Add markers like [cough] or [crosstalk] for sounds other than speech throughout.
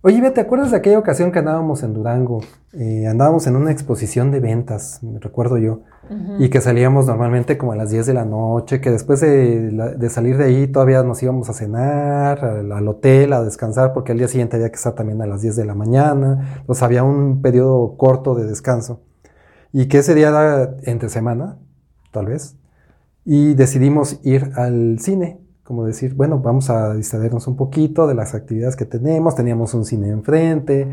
Oye, ¿te acuerdas de aquella ocasión que andábamos en Durango? Eh, andábamos en una exposición de ventas, recuerdo yo, y que salíamos normalmente como a las 10 de la noche, que después de, salir de ahí todavía nos íbamos a cenar al, hotel, a descansar, porque al día siguiente había que estar también a las 10 de la mañana, entonces había un periodo corto de descanso. Y que ese día era entre semana, tal vez, y decidimos ir al cine como decir, bueno, vamos a distraernos un poquito de las actividades que tenemos, teníamos un cine enfrente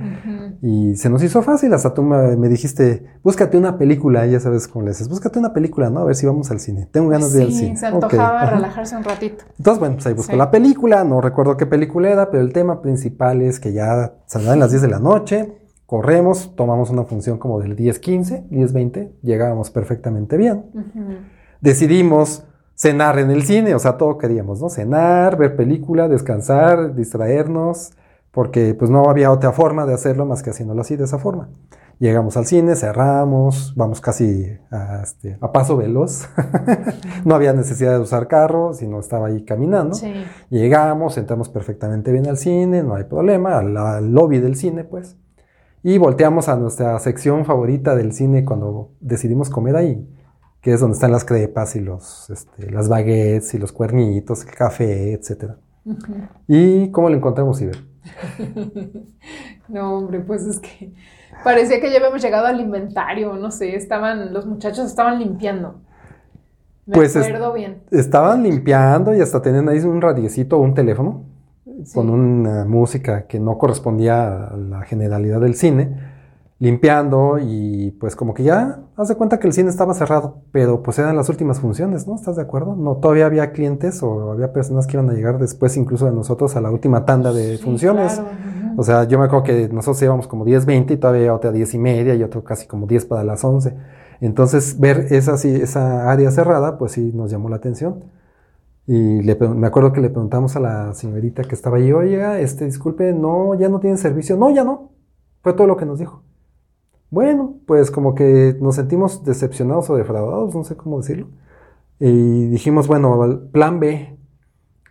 y se nos hizo fácil, hasta tú me, dijiste, búscate una película, ya sabes cómo le dices, búscate una película, ¿no? A ver si vamos al cine, tengo ganas de ir al cine. Sí, se antojaba relajarse un ratito. [laughs] Entonces, bueno, pues ahí busco la película, no recuerdo qué película era, pero el tema principal es que ya saldrán las 10 de la noche, corremos, tomamos una función como del 10-15, 10-20, llegábamos perfectamente bien. Decidimos cenar en el cine, o sea, todo queríamos, ¿no? Cenar, ver película, descansar, distraernos, porque pues no había otra forma de hacerlo más que haciéndolo así, de esa forma. Llegamos al cine, cerramos, vamos casi a, este, paso veloz. [laughs] no había necesidad de usar carro, sino estaba ahí caminando. Llegamos, entramos perfectamente bien al cine, no hay problema, al lobby del cine, pues. Y volteamos a nuestra sección favorita del cine cuando decidimos comer ahí que es donde están las crepas y los, este, las baguettes y los cuernitos, el café, etc. ¿Y cómo lo encontramos, Iber? [laughs] no, hombre, pues es que parecía que ya habíamos llegado al inventario, no sé, estaban, los muchachos estaban limpiando. Me pues acuerdo bien. Estaban limpiando y hasta tenían ahí un radiecito o un teléfono con una música que no correspondía a la generalidad del cine limpiando y pues como que ya haz de cuenta que el cine estaba cerrado, pero pues eran las últimas funciones, ¿no? ¿Estás de acuerdo? No, todavía había clientes o había personas que iban a llegar después incluso de nosotros a la última tanda de funciones. O sea, yo me acuerdo que nosotros íbamos como 10, 20 y todavía otra 10 y media y otro casi como 10 para las 11. Entonces ver esa, esa área cerrada pues sí nos llamó la atención. Y le, me acuerdo que le preguntamos a la señorita que estaba ahí, oiga, este, disculpe, no, ya no tienen servicio. No, ya no. Fue todo lo que nos dijo. Bueno, pues como que nos sentimos decepcionados o defraudados, no sé cómo decirlo. Y dijimos, bueno, plan B,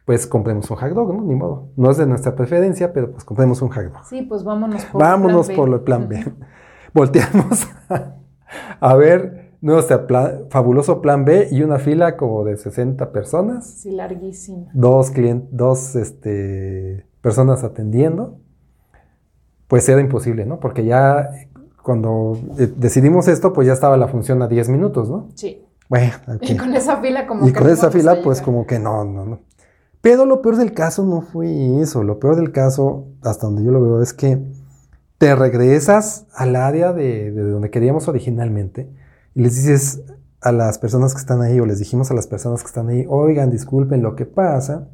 pues compremos un hot dog, ¿no? Ni modo. No es de nuestra preferencia, pero pues compremos un hot dog. Sí, pues vámonos por Vámonos por el plan B. [laughs] Volteamos a, ver nuestro fabuloso plan B y una fila como de 60 personas. Sí, larguísima. Dos, clientes, dos este, personas atendiendo. Pues era imposible, ¿no? Porque ya cuando eh, decidimos esto, pues ya estaba la función a 10 minutos, ¿no? Sí. Bueno, [laughs] y con esa fila como y con esa fila, pues como que no, no, no. Pero lo peor del caso no fue eso. Lo peor del caso, hasta donde yo lo veo, es que te regresas al área de, de donde queríamos originalmente y les dices a las personas que están ahí, o les dijimos a las personas que están ahí, oigan, disculpen lo que pasa,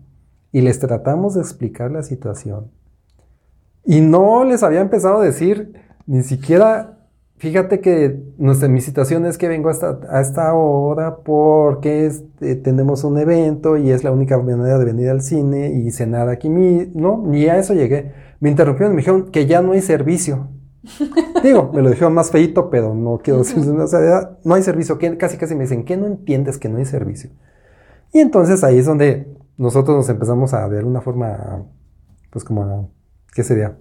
y les tratamos de explicar la situación. Y no les había empezado a decir, ni siquiera, fíjate que nuestra, mi situación es que vengo hasta, a esta hora porque eh, tenemos un evento y es la única manera de venir al cine y cenar aquí. no, ni a eso llegué. Me interrumpieron y me dijeron que ya no hay servicio. [laughs] Digo, me lo dijeron más feito, pero no quiero decir, o sea, no hay servicio. casi casi me dicen, ¿qué no entiendes que no hay servicio? Y entonces ahí es donde nosotros nos empezamos a ver una forma, pues como, ¿qué sería?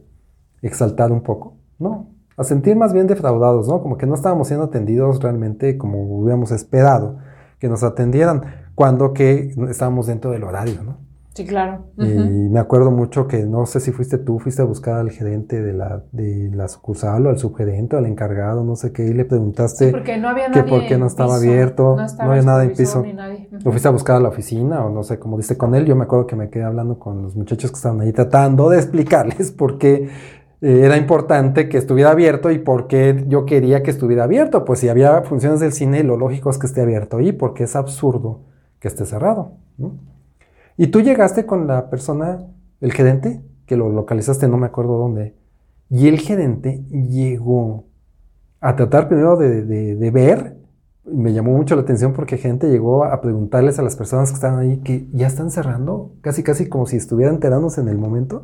Exaltar un poco. No, a sentir más bien defraudados, ¿no? Como que no estábamos siendo atendidos realmente como hubiéramos esperado que nos atendieran, cuando que estábamos dentro del horario, ¿no? Sí, claro. Y me acuerdo mucho que no sé si fuiste tú, fuiste a buscar al gerente de la, de la sucursal o al subgerente o al encargado, no sé qué, y le preguntaste sí, porque no había nadie que por qué no estaba abierto, no, había nada en piso. Lo fuiste a buscar a la oficina o no sé, cómo diste con él, yo me acuerdo que me quedé hablando con los muchachos que estaban ahí tratando de explicarles [laughs] por qué era importante que estuviera abierto y por qué yo quería que estuviera abierto. Pues si había funciones del cine, lo lógico es que esté abierto y porque es absurdo que esté cerrado. Y tú llegaste con la persona, el gerente, que lo localizaste, no me acuerdo dónde, y el gerente llegó a tratar primero de, de ver me llamó mucho la atención porque gente llegó a preguntarles a las personas que estaban ahí que ya están cerrando, casi casi como si estuvieran enterándose en el momento.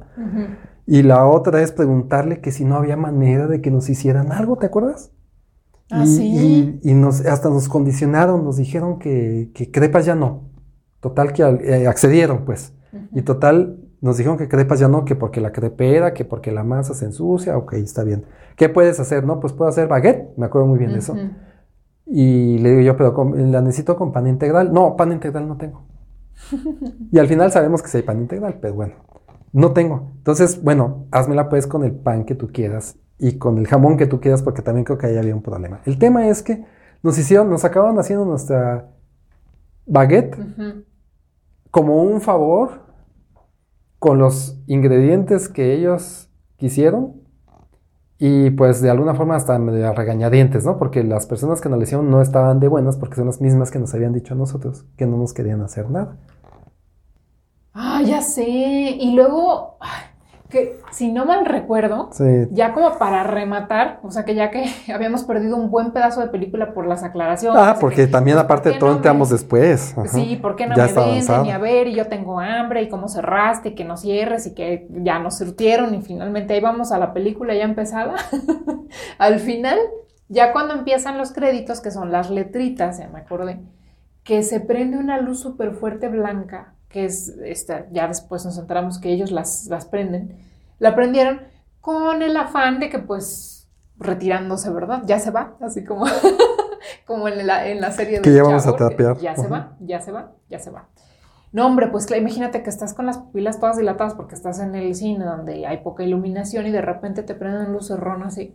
Y la otra es preguntarle que si no había manera de que nos hicieran algo, ¿te acuerdas? Ah, y, sí. y, nos, hasta nos condicionaron, nos dijeron que, que crepas ya no. Total que eh, accedieron, pues. Y total, Nos dijeron que crepas ya no, que porque la crepera, que porque la masa se ensucia, ok, está bien. ¿Qué puedes hacer? No, pues puedo hacer baguette, me acuerdo muy bien de eso. Y le digo yo, pero con- la necesito con pan integral. No, pan integral no tengo. [laughs] y al final sabemos que sí hay pan integral, pero bueno, no tengo. Entonces, bueno, házmela pues con el pan que tú quieras y con el jamón que tú quieras, porque también creo que ahí había un problema. El tema es que nos hicieron, nos acabaron haciendo nuestra baguette como un favor con los ingredientes que ellos quisieron y pues de alguna forma hasta medio regañadientes, ¿no? Porque las personas que nos lo hicieron no estaban de buenas porque son las mismas que nos habían dicho a nosotros que no nos querían hacer nada. Ah, ya sé. Y luego, ay, que si no mal recuerdo, Sí, ya como para rematar, o sea que ya que [laughs] habíamos perdido un buen pedazo de película por las aclaraciones. Ah, porque también aparte de todo no entramos me- después. Ajá. Sí, ¿por qué no Ya me venden? Y a ver, y yo tengo hambre, y cómo cerraste, y que no cierres, y que ya nos surtieron, y finalmente ahí vamos a la película ya empezada. [laughs] Al final, ya cuando empiezan los créditos, que son las letritas, ya me acordé, que se prende una luz súper fuerte blanca, que es esta, ya después nos enteramos que ellos las, las prenden, la prendieron con el afán de que pues retirándose, ¿verdad? Ya se va, así como, [laughs] como en la, en la serie Que del ya vamos a que trapear. Ya se va, ya se va, ya se va. No, hombre, pues imagínate que estás con las pupilas todas dilatadas porque estás en el cine donde hay poca iluminación y de repente te prenden luces ronas y...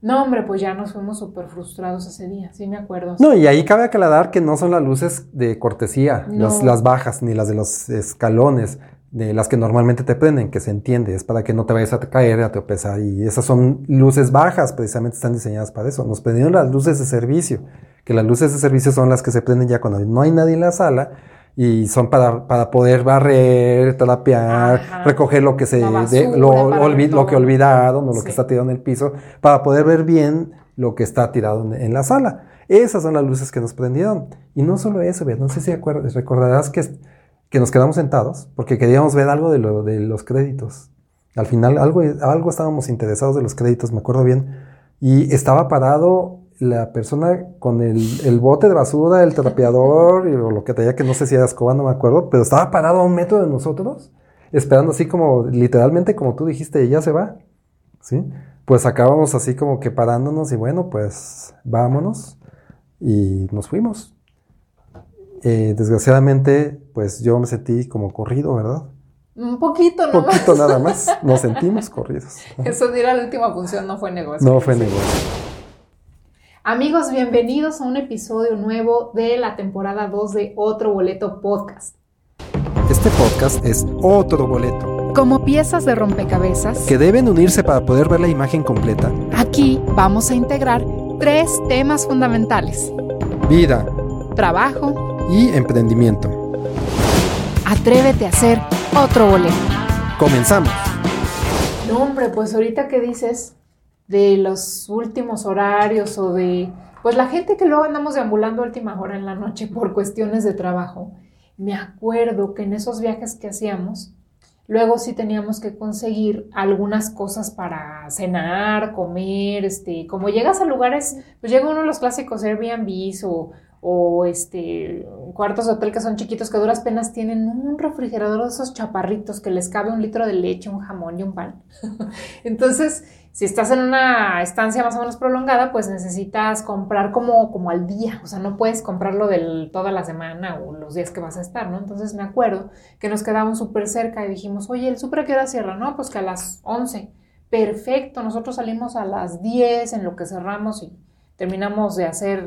No, hombre, pues ya nos fuimos súper frustrados ese día, sí me acuerdo. No, y ahí cabe aclarar que no son las luces de cortesía, No. las, las bajas, ni las de los escalones, de las que normalmente te prenden, que se entiende, es para que no te vayas a caer, a tropezar, y esas son luces bajas, precisamente están diseñadas para eso. Nos prendieron las luces de servicio, que las luces de servicio son las que se prenden ya cuando no hay nadie en la sala, y son para, para poder barrer, trapear, Ajá. recoger lo que se de- lo, lo que olvidaron o lo Sí. que está tirado en el piso, para poder ver bien lo que está tirado en, en la sala. Esas son las luces que nos prendieron. Y no solo eso, no sé si acuer- recordarás que, que nos quedamos sentados porque queríamos ver algo de, lo, de los créditos. Al final algo, algo estábamos interesados de los créditos, me acuerdo bien. Y estaba parado la persona con el, el bote de basura, el trapeador y, o lo que traía, que no sé si era escoba, no me acuerdo, pero estaba parado a un metro de nosotros, esperando así como, literalmente como tú dijiste, ya se va. ¿Sí? Pues acabamos así como que parándonos y bueno, pues vámonos y nos fuimos. Eh, desgraciadamente, pues yo me sentí como corrido, ¿verdad? Un poquito, Un ¿no? poquito nada más, nos sentimos corridos. [laughs] Eso de ir a la última función no fue negocio. No fue negocio. Amigos, bienvenidos a un episodio nuevo de la temporada 2 de Otro Boleto Podcast. Este podcast es otro boleto, Como piezas de rompecabezas, que deben unirse para poder ver la imagen completa. aquí vamos a integrar tres temas fundamentales. Vida Trabajo, y emprendimiento. atrévete a hacer otro boleto. Comenzamos. No, hombre, pues ahorita que dices de los últimos horarios o de, pues la gente que luego andamos deambulando a última hora en la noche [laughs] por cuestiones de trabajo, me acuerdo que en esos viajes que hacíamos, luego sí teníamos que conseguir algunas cosas para cenar, comer, este, como llegas a lugares, pues llega uno de los clásicos Airbnbs o, o este, cuartos de hotel que son chiquitos que duras penas tienen un refrigerador de esos chaparritos que les cabe un litro de leche, un jamón y un pan. [laughs] Entonces, si estás en una estancia más o menos prolongada, pues necesitas comprar como, como al día, o sea, no puedes comprarlo del, toda la semana o los días que vas a estar, ¿no? Entonces me acuerdo que nos quedamos súper cerca y dijimos, oye, ¿el súper a qué hora cierra? No, pues que a las 11. Perfecto, nosotros salimos a las 10 en lo que cerramos y terminamos de hacer,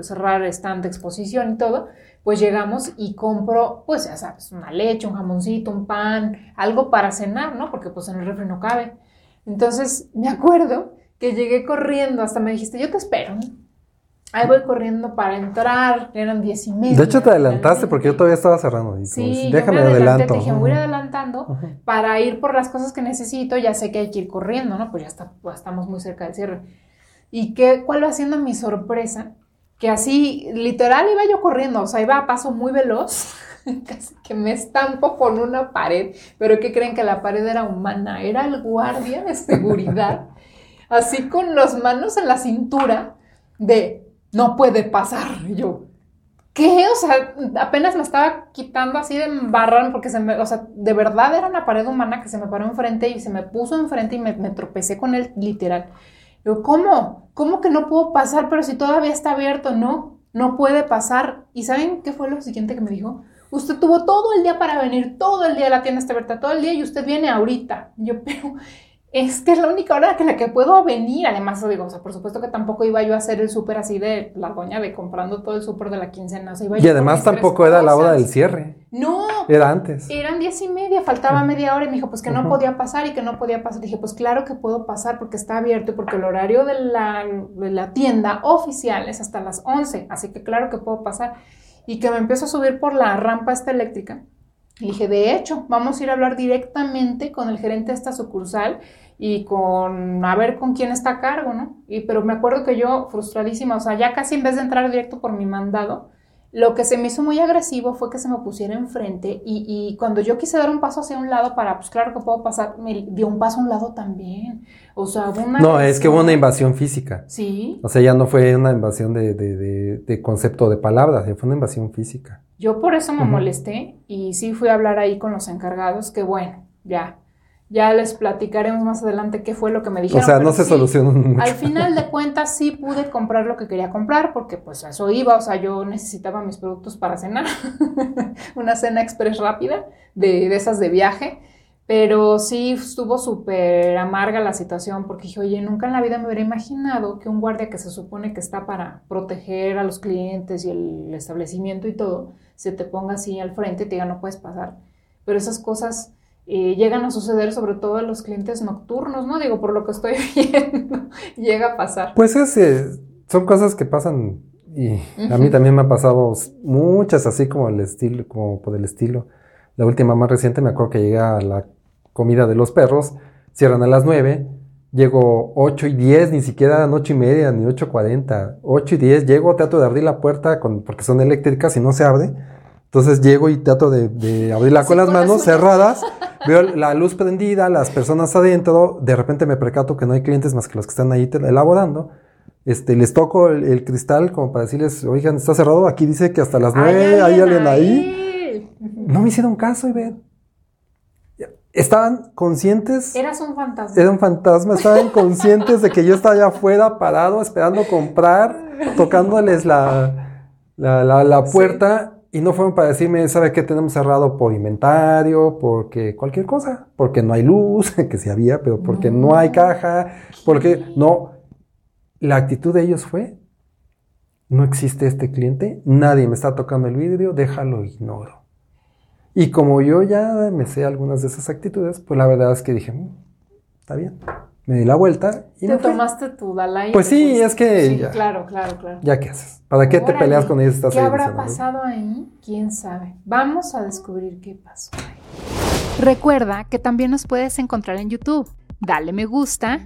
cerrar stand exposición y todo, pues llegamos y compro, pues ya sabes, una leche, un jamoncito, un pan, algo para cenar, ¿no? Porque pues en el refri no cabe. Entonces me acuerdo que llegué corriendo, hasta me dijiste, yo te espero. ¿no? Ahí voy corriendo para entrar, eran diez y media. De hecho, te adelantaste porque yo todavía estaba cerrando. Y Sí, pues, yo déjame me adelanté, adelanto. te dije, voy a ir adelantando para ir por las cosas que necesito, ya sé que hay que ir corriendo, ¿no? Pues ya está, estamos muy cerca del cierre. ¿Y qué, cuál va siendo mi sorpresa? Que así, literal, iba yo corriendo, o sea, iba a paso muy veloz, [laughs] casi que me estampo con una pared, pero ¿qué creen que la pared era humana? Era el guardia de seguridad, [laughs] así con las manos en la cintura de, no puede pasar. Y yo, ¿qué? O sea, apenas me estaba quitando así de embarrar porque se me, o sea, de verdad era una pared humana que se me paró enfrente y se me puso enfrente y me, me tropecé con él literal. Yo, ¿cómo? ¿Cómo que no puedo pasar? Pero si todavía está abierto, no, no puede pasar. ¿Y saben qué fue lo siguiente que me dijo? Usted tuvo todo el día para venir, todo el día la tienda está abierta, todo el día y usted viene ahorita. Yo, [laughs] pero es que es la única hora en la que puedo venir. Además, digo, o sea, por supuesto que tampoco iba yo a hacer el súper así de la doña de comprando todo el súper de la quincena. y además tampoco era la hora del cierre. No. Era antes. Eran diez y media, faltaba media hora y me dijo, pues que no podía pasar y que no podía pasar. Dije, pues claro que puedo pasar porque está abierto y porque el horario de la, de la tienda oficial es hasta las 11. Así que claro que puedo pasar. Y que me empiezo a subir por la rampa esta eléctrica. Y dije, de hecho, vamos a ir a hablar directamente con el gerente de esta sucursal y con a ver con quién está a cargo, ¿no? Y, pero me acuerdo que yo, frustradísima, o sea, ya casi en vez de entrar directo por mi mandado, lo que se me hizo muy agresivo fue que se me pusiera enfrente y, y, cuando yo quise dar un paso hacia un lado para, pues claro que puedo pasar, me dio un paso a un lado también. O sea, una... No, es que hubo una invasión física. Sí. O sea, ya no fue una invasión de, de, de, de concepto de palabras, ya fue una invasión física. Yo por eso me molesté y sí fui a hablar ahí con los encargados, que bueno, ya, ya les platicaremos más adelante qué fue lo que me dijeron. O sea, no se solucionó mucho. Al final de cuentas sí pude comprar lo que quería comprar porque pues eso iba, o sea, yo necesitaba mis productos para cenar, [laughs] una cena express rápida de, de esas de viaje, pero sí estuvo súper amarga la situación porque dije, oye, nunca en la vida me hubiera imaginado que un guardia que se supone que está para proteger a los clientes y el establecimiento y todo, se te ponga así al frente y te diga no puedes pasar. Pero esas cosas eh, llegan a suceder sobre todo a los clientes nocturnos, ¿no? Digo, por lo que estoy [laughs] viendo, llega a pasar. Pues es, eh, son cosas que pasan y a mí también me han pasado muchas así como el estilo, como por el estilo. La última más reciente me acuerdo que llegué a la comida de los perros, cierran a las 9, llego 8 y 10, ni siquiera 8 y media, ni 8.40, 8 y 10, llego, trato de abrir la puerta con, porque son eléctricas y no se abre. Entonces llego y trato de, abrirla con las manos cerradas, veo la luz prendida, las personas adentro, de repente me percato que no hay clientes más que los que están ahí elaborando. Este, les toco el, cristal como para decirles, oigan, está cerrado, aquí dice que hasta las nueve hay alguien ahí. No me hicieron caso y ven. Estaban conscientes. Eras un fantasma. Era un fantasma, estaban conscientes de que yo estaba allá afuera parado esperando comprar, tocándoles la, la, puerta. Y no fueron para decirme, ¿sabe qué tenemos cerrado por inventario? Porque cualquier cosa. Porque no hay luz, [laughs] que sí había, pero porque no, hay caja. Porque no. La actitud de ellos fue, no existe este cliente, nadie me está tocando el vidrio, déjalo, ignoro. Y como yo ya me sé algunas de esas actitudes, pues la verdad es que dije, mm, está bien me di la vuelta y ¿Te tomaste tu Dalai? Pues sí, es que sí, claro, claro, claro. ¿Ya qué haces? ¿Para qué te peleas con ellos? ¿Qué habrá pasado ahí? ¿Quién sabe? Vamos a descubrir qué pasó. Recuerda que también nos puedes encontrar en YouTube. Dale me gusta,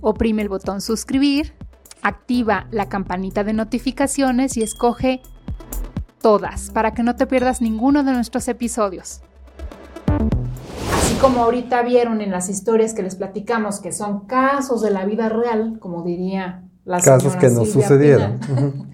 oprime el botón suscribir, activa la campanita de notificaciones y escoge todas para que no te pierdas ninguno de nuestros episodios como ahorita vieron en las historias que les platicamos, que son casos de la vida real, como diría la Casos que nos sucedieron.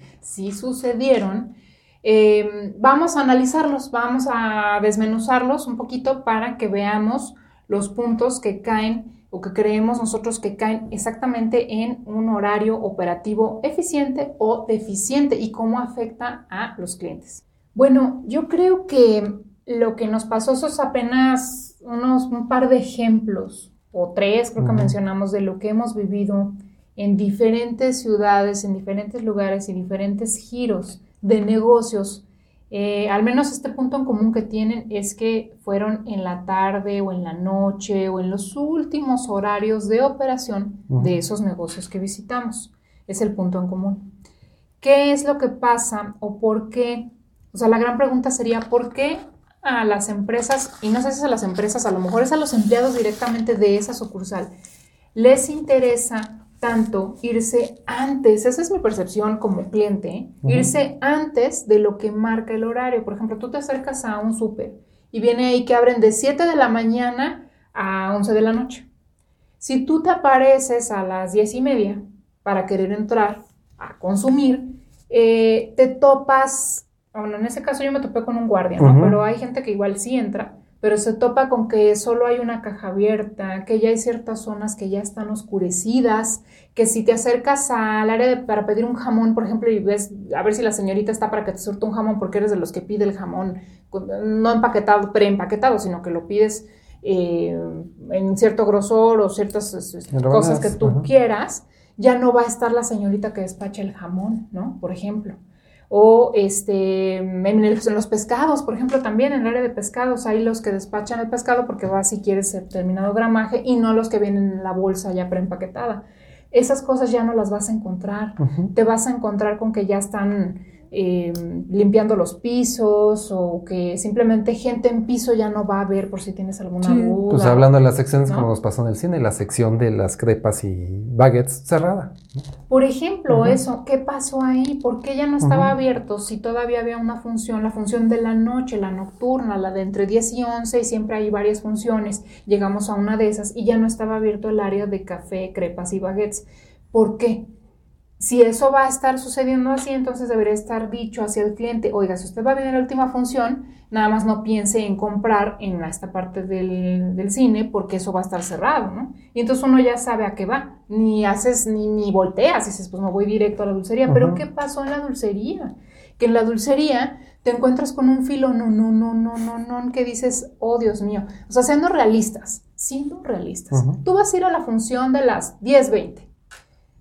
[laughs] sí sucedieron. Eh, vamos a analizarlos, vamos a desmenuzarlos un poquito para que veamos los puntos que caen o que creemos nosotros que caen exactamente en un horario operativo eficiente o deficiente y cómo afecta a los clientes. Bueno, yo creo que lo que nos pasó, eso es apenas unos, un par de ejemplos, o tres creo que mencionamos, de lo que hemos vivido en diferentes ciudades, en diferentes lugares y diferentes giros de negocios. Eh, al menos este punto en común que tienen es que fueron en la tarde o en la noche o en los últimos horarios de operación de esos negocios que visitamos. Es el punto en común. ¿Qué es lo que pasa o por qué? O sea, la gran pregunta sería, ¿por qué a las empresas, y no sé si es a las empresas, a lo mejor es a los empleados directamente de esa sucursal, les interesa tanto irse antes, esa es mi percepción como cliente, ¿eh? irse antes de lo que marca el horario. Por ejemplo, tú te acercas a un súper y viene ahí que abren de 7 de la mañana a 11 de la noche. Si tú te apareces a las 10 y media para querer entrar a consumir, eh, te topas, bueno, en ese caso yo me topé con un guardia, ¿no? Pero hay gente que igual sí entra, pero se topa con que solo hay una caja abierta, que ya hay ciertas zonas que ya están oscurecidas, que si te acercas al área de- para pedir un jamón, por ejemplo, y ves a ver si la señorita está para que te surta un jamón, porque eres de los que pide el jamón no empaquetado, preempaquetado, sino que lo pides eh, en cierto grosor o ciertas cosas que tú quieras, ya no va a estar la señorita que despacha el jamón, ¿no? Por ejemplo. O este, en, el- en los pescados, por ejemplo, también en el área de pescados hay los que despachan el pescado porque va si quieres determinado gramaje y no los que vienen en la bolsa ya preempaquetada. Esas cosas ya no las vas a encontrar. Te vas a encontrar con que ya están eh, limpiando los pisos o que simplemente gente en piso ya no va a ver por si tienes alguna Sí, duda. pues hablando de las secciones ¿no? como nos pasó en el cine, la sección de las crepas y baguettes cerrada. Por ejemplo, Ujú. eso, ¿qué pasó ahí? ¿Por qué ya no estaba Ujú. abierto si todavía había una función, la función de la noche, la nocturna, la de entre 10 y 11 y siempre hay varias funciones? Llegamos a una de esas y ya no estaba abierto el área de café, crepas y baguettes. ¿Por qué? Si eso va a estar sucediendo así, entonces debería estar dicho hacia el cliente, oiga, si usted va a venir a la última función, nada más no piense en comprar en esta parte del, del cine porque eso va a estar cerrado, ¿no? Y entonces uno ya sabe a qué va, ni haces, ni, ni volteas, y dices, pues me voy directo a la dulcería, pero. ¿qué pasó en la dulcería? Que en la dulcería te encuentras con un filo, no, no, no, no, no, no, que dices, oh Dios mío, o sea, siendo realistas, siendo realistas, Ujú. tú vas a ir a la función de las 10.20,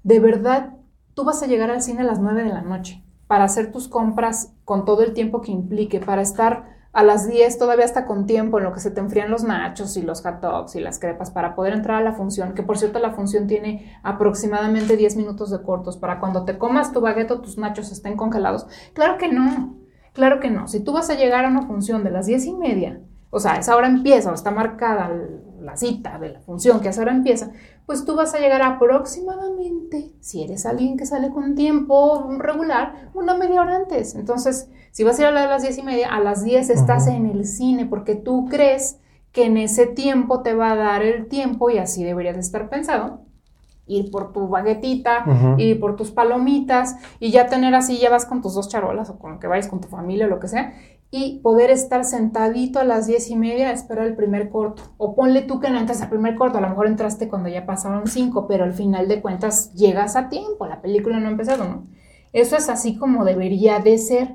de verdad tú vas a llegar al cine a las 9 de la noche para hacer tus compras con todo el tiempo que implique, para estar a las 10 todavía hasta con tiempo en lo que se te enfrían los nachos y los hot dogs y las crepas para poder entrar a la función, que por cierto la función tiene aproximadamente 10 minutos de cortos para cuando te comas tu baguette o tus nachos estén congelados. Claro que no, claro que no. Si tú vas a llegar a una función de las 10 y media, o sea, esa hora empieza o está marcada la cita de la función que a esa hora empieza, pues tú vas a llegar aproximadamente, si eres alguien que sale con tiempo regular, una media hora antes. Entonces, si vas a ir a las diez y media, a las 10 estás en el cine porque tú crees que en ese tiempo te va a dar el tiempo y así deberías de estar pensado. Ir por tu baguetita, Ujú. ir por tus palomitas y ya tener así, ya vas con tus dos charolas o con lo que vayas con tu familia o lo que sea, y poder estar sentadito a las diez y media a esperar el primer corto. O ponle tú que no entras al primer corto, a lo mejor entraste cuando ya pasaron cinco, pero al final de cuentas llegas a tiempo, la película no ha empezado, ¿no? Eso es así como debería de ser,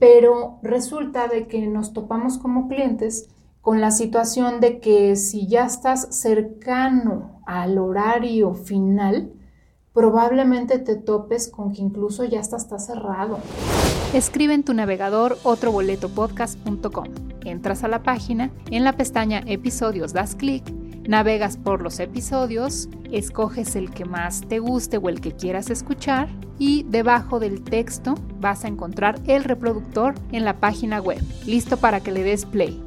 pero resulta de que nos topamos como clientes con la situación de que si ya estás cercano al horario final, probablemente te topes con que incluso ya hasta está cerrado. Escribe en tu navegador otroboletopodcast.com. Entras a la página, en la pestaña Episodios das clic, navegas por los episodios, escoges el que más te guste o el que quieras escuchar y debajo del texto vas a encontrar el reproductor en la página web, listo para que le des play.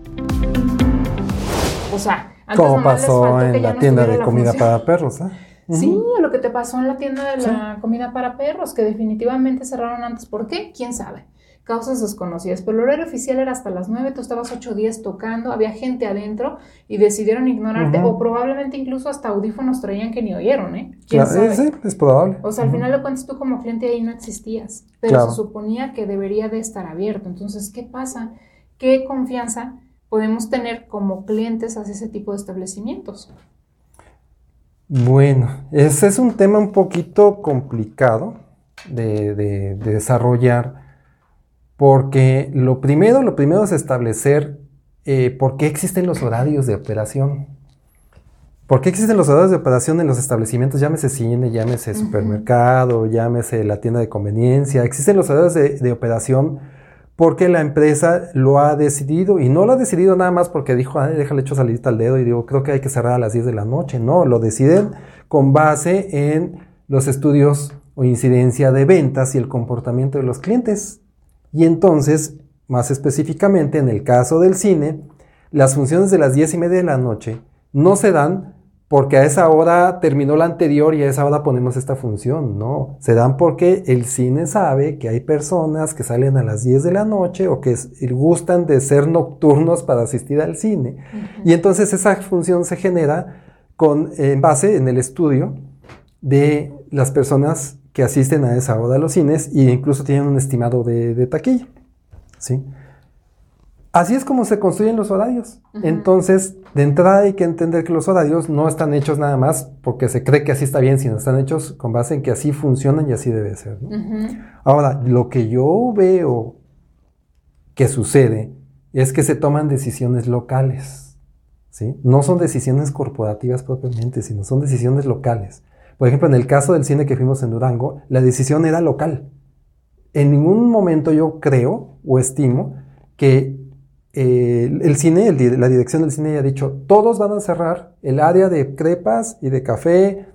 O sea, antes Como nomás les pasó que en ya la no tienda de la comida función. para perros, ¿eh? Sí, lo que te pasó en la tienda de la comida para perros, que definitivamente cerraron antes. ¿Por qué? ¿Quién sabe? Causas desconocidas. Pero el horario oficial era hasta las 9, tú estabas 8 días tocando, había gente adentro y decidieron ignorarte. O probablemente incluso hasta audífonos traían que ni oyeron, ¿eh? ¿Quién Claro, sabe? sí, es probable. O sea, al final de cuentas tú como cliente ahí no existías, pero Claro. se suponía que debería de estar abierto. Entonces, ¿qué pasa? ¿Qué confianza podemos tener como clientes hacia ese tipo de establecimientos? Bueno, ese es un tema un poquito complicado de, de- de desarrollar, porque lo primero, lo primero es establecer eh, por qué existen los horarios de operación. ¿Por qué existen los horarios de operación en los establecimientos? Llámese cine, llámese supermercado, llámese la tienda de conveniencia. Existen los horarios de, de operación porque la empresa lo ha decidido y no lo ha decidido nada más porque dijo, déjale hecho salidita al dedo y digo, creo que hay que cerrar a las 10 de la noche. No, lo deciden con base en los estudios o incidencia de ventas y el comportamiento de los clientes. Y entonces, más específicamente en el caso del cine, las funciones de las 10 y media de la noche no se dan porque a esa hora terminó la anterior y a esa hora ponemos esta función, no, se dan porque el cine sabe que hay personas que salen a las 10 de la noche o que gustan de ser nocturnos para asistir al cine. Y entonces esa función se genera con, en base en el estudio de las personas que asisten a esa hora a los cines e incluso tienen un estimado de, de taquilla. ¿sí? Así es como se construyen los horarios. Entonces, de entrada hay que entender que los horarios no están hechos nada más porque se cree que así está bien, sino están hechos con base en que así funcionan y así debe ser. Ahora, lo que yo veo que sucede es que se toman decisiones locales. ¿sí? No son decisiones corporativas propiamente, sino son decisiones locales. Por ejemplo, en el caso del cine que fuimos en Durango, la decisión era local. En ningún momento yo creo o estimo que el cine, la dirección del cine ya ha dicho, todos van a cerrar el área de crepas y de café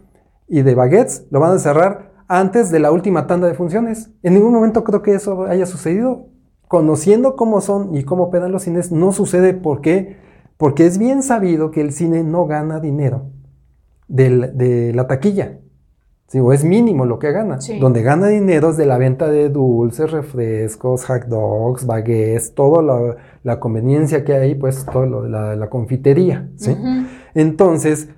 y de baguettes, lo van a cerrar antes de la última tanda de funciones. En ningún momento creo que eso haya sucedido. Conociendo cómo son y cómo operan los cines, no sucede. ¿Por qué? Porque es bien sabido que el cine no gana dinero de la taquilla. Sí, o es mínimo lo que gana. Donde gana dinero es de la venta de dulces, refrescos, hot dogs, baguettes, toda la, conveniencia que hay, pues todo lo de la, confitería. ¿sí? Entonces,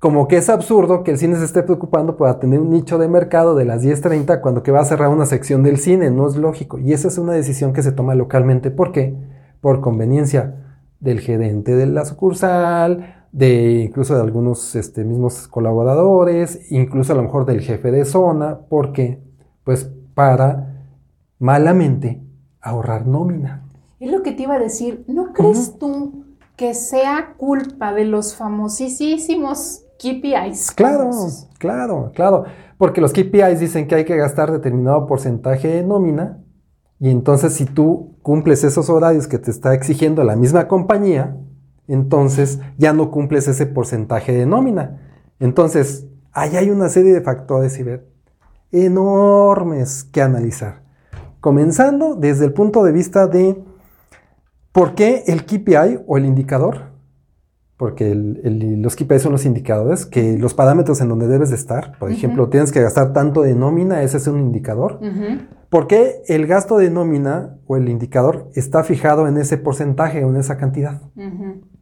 como que es absurdo que el cine se esté preocupando por atender un nicho de mercado de las 10.30 cuando que va a cerrar una sección del cine, no es lógico. Y esa es una decisión que se toma localmente. ¿Por qué? Por conveniencia del gerente de la sucursal, de incluso de algunos este, mismos colaboradores, incluso a lo mejor del jefe de zona, porque pues para malamente ahorrar nómina. Es lo que te iba a decir, ¿no crees tú que sea culpa de los famosísimos KPIs? Claro, claro, claro, porque los KPIs dicen que hay que gastar determinado porcentaje de nómina y entonces si tú cumples esos horarios que te está exigiendo la misma compañía, entonces ya no cumples ese porcentaje de nómina. Entonces, ahí hay una serie de factores y ver enormes que analizar. Comenzando desde el punto de vista de por qué el KPI o el indicador, porque los KPI son los indicadores, que los parámetros en donde debes de estar, por ejemplo, tienes que gastar tanto de nómina, ese es un indicador. ¿Por qué el gasto de nómina o el indicador está fijado en ese porcentaje o en esa cantidad?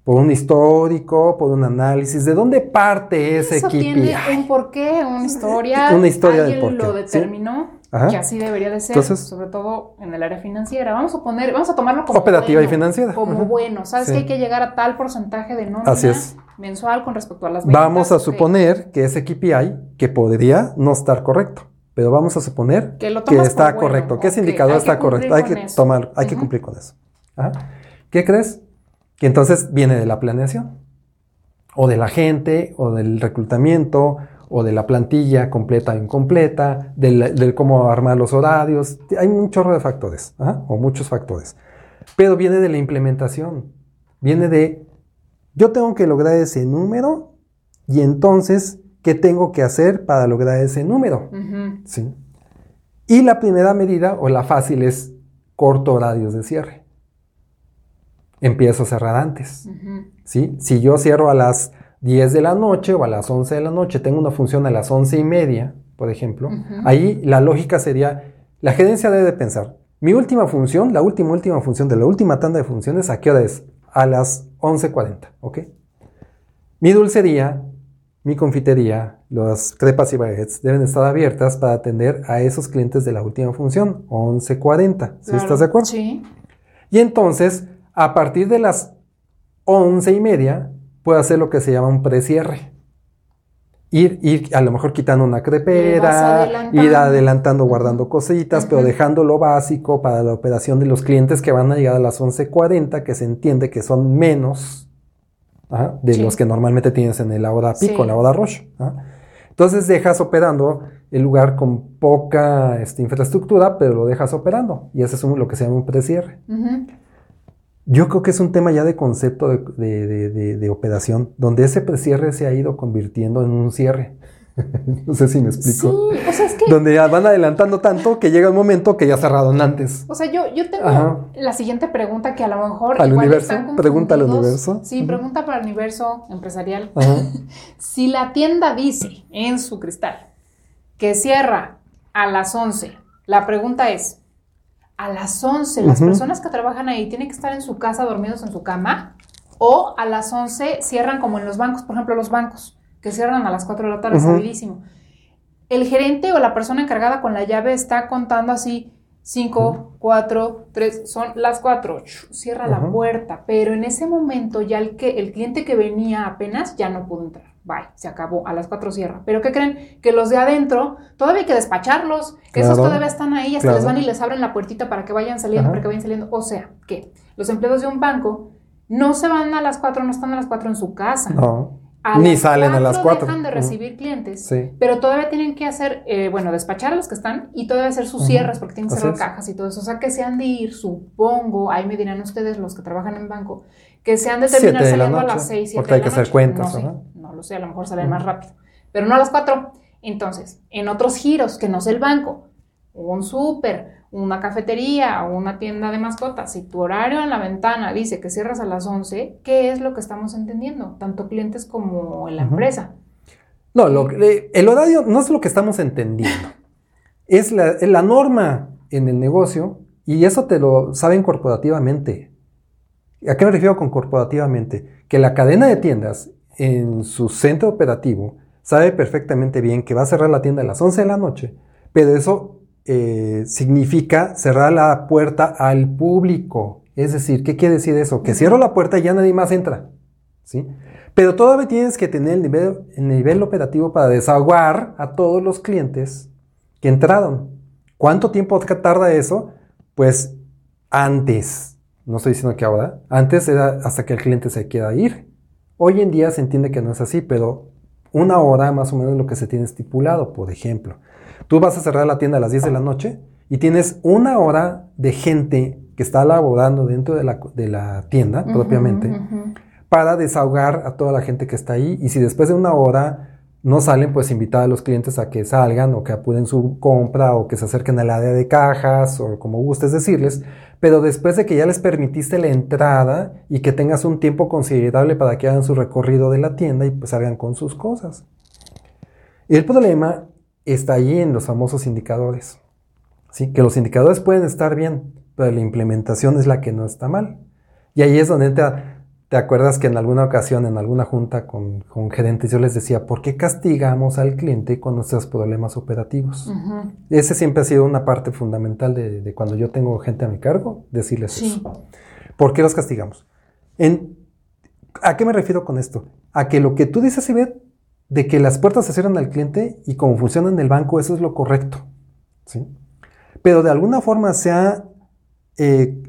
Por un histórico, por un análisis, ¿de dónde parte ese Eso tiene un porqué, una historia. [laughs] Una historia Alguien del porqué. lo determinó, que así debería de ser, sobre todo en el área financiera. Vamos a poner, vamos a tomarlo como operativa y financiera. Como bueno, sabes que hay que llegar a tal porcentaje de nómina así es. mensual con respecto a las ventas. Vamos a suponer que ese KPI, que podría no estar correcto, pero vamos a suponer que, está correcto, que ese indicador está correcto. Hay que tomar, hay que cumplir con eso. ¿Qué crees? Que entonces viene de la planeación, o de la gente, o del reclutamiento, o de la plantilla completa o incompleta, del, cómo armar los horarios. Hay un chorro de factores, o muchos factores. Pero viene de la implementación, viene de, yo tengo que lograr ese número y entonces, ¿qué tengo que hacer para lograr ese número? ¿Sí? Y la primera medida, o la fácil, es corto horarios de cierre empiezo a cerrar antes. ¿sí? Si yo cierro a las 10 de la noche o a las 11 de la noche, tengo una función a las 11 y media, por ejemplo, ahí la lógica sería, la gerencia debe de pensar, mi última función, la última, última función de la última tanda de funciones, ¿a qué hora es? A las 11.40, ¿ok? Mi dulcería, mi confitería, las crepas y baguettes deben estar abiertas para atender a esos clientes de la última función, 11.40, ¿sí estás de acuerdo? Sí. Y entonces, a partir de las once y media, puedo hacer lo que se llama un precierre. Ir, ir a lo mejor quitando una crepera, ir adelantando, guardando cositas, pero dejando lo básico para la operación de los clientes que van a llegar a las 11.40, que se entiende que son menos de los que normalmente tienes en el hora pico, en la hora rush. Entonces dejas operando el lugar con poca este, infraestructura, pero lo dejas operando. Y eso es lo que se llama un precierre. Yo creo que es un tema ya de concepto de, operación, donde ese precierre se ha ido convirtiendo en un cierre. [laughs] no sé si me explico. Sí, o sea, es que... Donde ya van adelantando tanto que llega un momento que ya cerraron antes. O sea, yo, yo tengo la siguiente pregunta que a lo mejor... ¿Al universo? Pregunta al universo. Sí, pregunta para el universo empresarial. [laughs] si la tienda dice en su cristal que cierra a las 11, la pregunta es, a las 11 las personas que trabajan ahí tienen que estar en su casa dormidos en su cama o a las 11 cierran como en los bancos, por ejemplo los bancos, que cierran a las 4 de la tarde, uh el gerente o la persona encargada con la llave está contando así 5, 4, 3, son las 4, cierra la puerta, pero en ese momento ya el, que, el cliente que venía apenas ya no pudo entrar. Bye, se acabó, a las 4 cierra. Pero ¿qué creen? Que los de adentro todavía hay que despacharlos, esos Claro, todavía están ahí, hasta claro. les van y les abren la puertita para que vayan saliendo, Ajá. para que vayan saliendo. O sea, que los empleados de un banco no se van a las 4, no están a las 4 en su casa. No. A Ni salen a las cuatro. dejan de recibir clientes. Sí. Pero todavía tienen que hacer, eh, bueno, despachar a los que están y todavía hacer sus Ujú. cierres porque tienen que cerrar cajas y todo eso. O sea, que se han de ir, supongo, ahí me dirán ustedes los que trabajan en banco, que se han de terminar la saliendo a las 6, 7 porque hay que hacer cuentas, No sé, no lo sé, a lo mejor salen más rápido. Pero no a las 4. Entonces, en otros giros que no es el banco, un súper, una cafetería o una tienda de mascotas, si tu horario en la ventana dice que cierras a las 11, ¿qué es lo que estamos entendiendo? Tanto clientes como en la empresa. No, lo que- el horario no es lo que estamos entendiendo. Es la, es la norma en el negocio y eso te lo saben corporativamente. ¿A qué me refiero con corporativamente? Que la cadena de tiendas en su centro operativo sabe perfectamente bien que va a cerrar la tienda a las 11 de la noche, pero eso eh, significa cerrar la puerta al público. Es decir, ¿qué quiere decir eso? Que cierro la puerta y ya nadie más entra. ¿sí? Pero todavía tienes que tener el nivel, el nivel operativo para desaguar a todos los clientes que entraron. ¿Cuánto tiempo tarda eso? Pues antes, no estoy diciendo que ahora, antes era hasta que el cliente se quiera ir. Hoy en día se entiende que no es así, pero una hora más o menos es lo que se tiene estipulado, por ejemplo. Tú vas a cerrar la tienda a las 10 de la noche y tienes una hora de gente que está laborando dentro de la, de la tienda propiamente para desahogar a toda la gente que está ahí. Y si después de una hora no salen, pues invitar a los clientes a que salgan o que apuren su compra o que se acerquen al área de cajas o como gustes decirles. Pero después de que ya les permitiste la entrada y que tengas un tiempo considerable para que hagan su recorrido de la tienda y pues salgan con sus cosas. El problema está ahí en los famosos indicadores. ¿sí? Que los indicadores pueden estar bien, pero la implementación es la que no está mal. Y ahí es donde te, te acuerdas que en alguna ocasión, en alguna junta con, con gerentes, yo les decía, ¿por qué castigamos al cliente con nuestros problemas operativos? Ese siempre ha sido una parte fundamental de, de cuando yo tengo gente a mi cargo, decirles Sí. eso. ¿Por qué los castigamos? En, ¿A qué me refiero con esto? A que lo que tú dices, Ivette, de que las puertas se cierran al cliente y como funciona en el banco, eso es lo correcto. ¿sí? Pero de alguna forma se ha eh,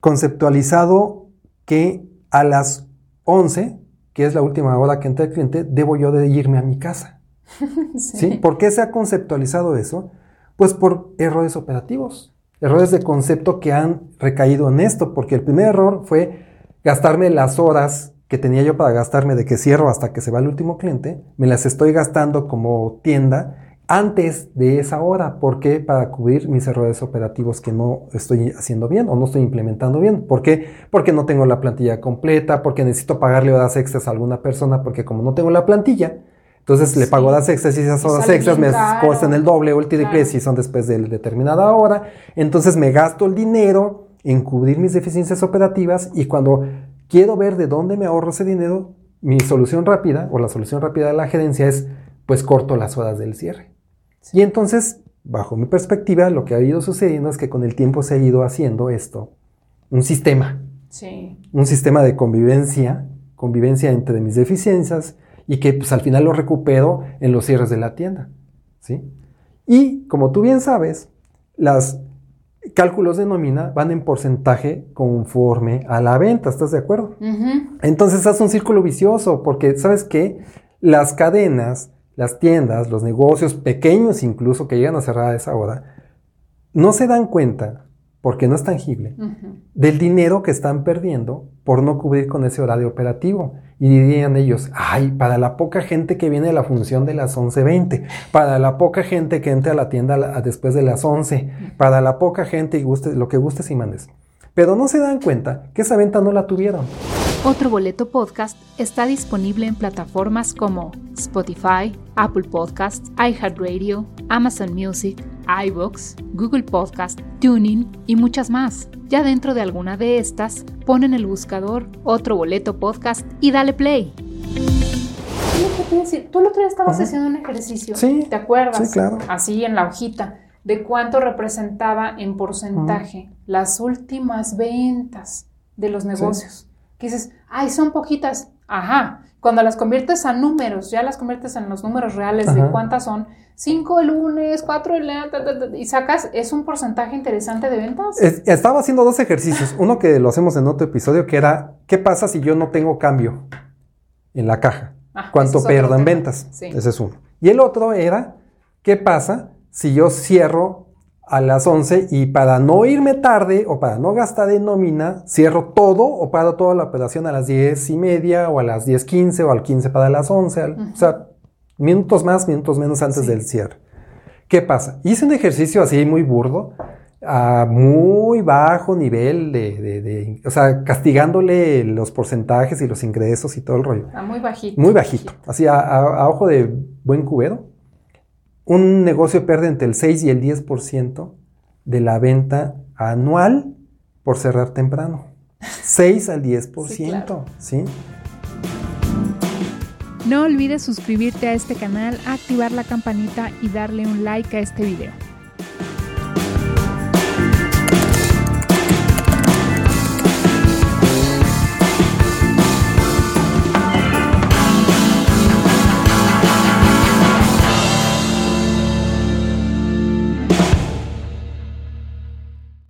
conceptualizado que a las 11, que es la última hora que entra el cliente, debo yo de irme a mi casa. [laughs] ¿sí? ¿Por qué se ha conceptualizado eso? Pues por errores operativos, errores de concepto que han recaído en esto, porque el primer error fue gastarme las horas que tenía yo para gastarme de que cierro hasta que se va el último cliente, me las estoy gastando como tienda antes de esa hora. ¿Por qué? Para cubrir mis errores operativos que no estoy haciendo bien o no estoy implementando bien. ¿Por qué? Porque no tengo la plantilla completa, porque necesito pagarle horas extras a alguna persona, porque como no tengo la plantilla, entonces le Sí. pago horas extras y esas horas extras me caro. cuestan el doble o el triple Claro. si son después de determinada hora. Entonces me gasto el dinero en cubrir mis deficiencias operativas y cuando quiero ver de dónde me ahorro ese dinero, mi solución rápida o la solución rápida de la gerencia es pues corto las horas del cierre. Y entonces, bajo mi perspectiva, lo que ha ido sucediendo es que con el tiempo se ha ido haciendo esto, un sistema, Sí. un sistema de convivencia, convivencia entre mis deficiencias y que pues al final lo recupero en los cierres de la tienda, ¿sí? Y como tú bien sabes, los cálculos de nómina van en porcentaje conforme a la venta, ¿estás de acuerdo? Entonces hace un círculo vicioso, porque sabes qué? Las cadenas, las tiendas, los negocios pequeños incluso que llegan a cerrar a esa hora, no se dan cuenta, porque no es tangible, del dinero que están perdiendo por no cubrir con ese horario operativo. Y dirían ellos, ay, para la poca gente que viene a la función de las 11.20, para la poca gente que entra a la tienda a después de las 11, para la poca gente y guste, lo que gustes y mandes. Pero no se dan cuenta que esa venta no la tuvieron. Otro Boleto Podcast está disponible en plataformas como Spotify, Apple Podcasts, iHeartRadio, Amazon Music, iVoox, Google Podcast, Tuning y muchas más. Ya dentro de alguna de estas, pon en el buscador Otro Boleto Podcast y dale play. Tú el otro día estabas haciendo un ejercicio. Sí. ¿Te acuerdas? Sí, claro. Así en la hojita. De cuánto representaba en porcentaje las últimas ventas de los negocios. Que dices, ay, son poquitas. Ajá. Cuando las conviertes a números, ya las conviertes en los números reales de cuántas son, cinco el lunes, cuatro el y sacas, es un porcentaje interesante de ventas. estaba haciendo dos ejercicios. Uno que lo hacemos en otro episodio, que era, ¿qué pasa si yo no tengo cambio en la caja? Ah, ¿Cuánto pierdo en ventas? Ese es uno. Y el otro era, ¿qué pasa si yo cierro a las 11 y para no irme tarde o para no gastar en nómina, cierro todo o paro toda la operación a las 10 y media o a las 10.15 o al 15 para las 11, o sea, minutos más, minutos menos antes del cierre. ¿Qué pasa? Hice un ejercicio así muy burdo, a muy bajo nivel de, o sea, castigándole los porcentajes y los ingresos y todo el rollo. A muy bajito. Muy bajito, así a ojo de buen cubero un negocio pierde entre el 6 y el 10% de la venta anual por cerrar temprano. 6 al 10%, ¿sí? No olvides suscribirte a este canal, activar la campanita y darle un like a este video.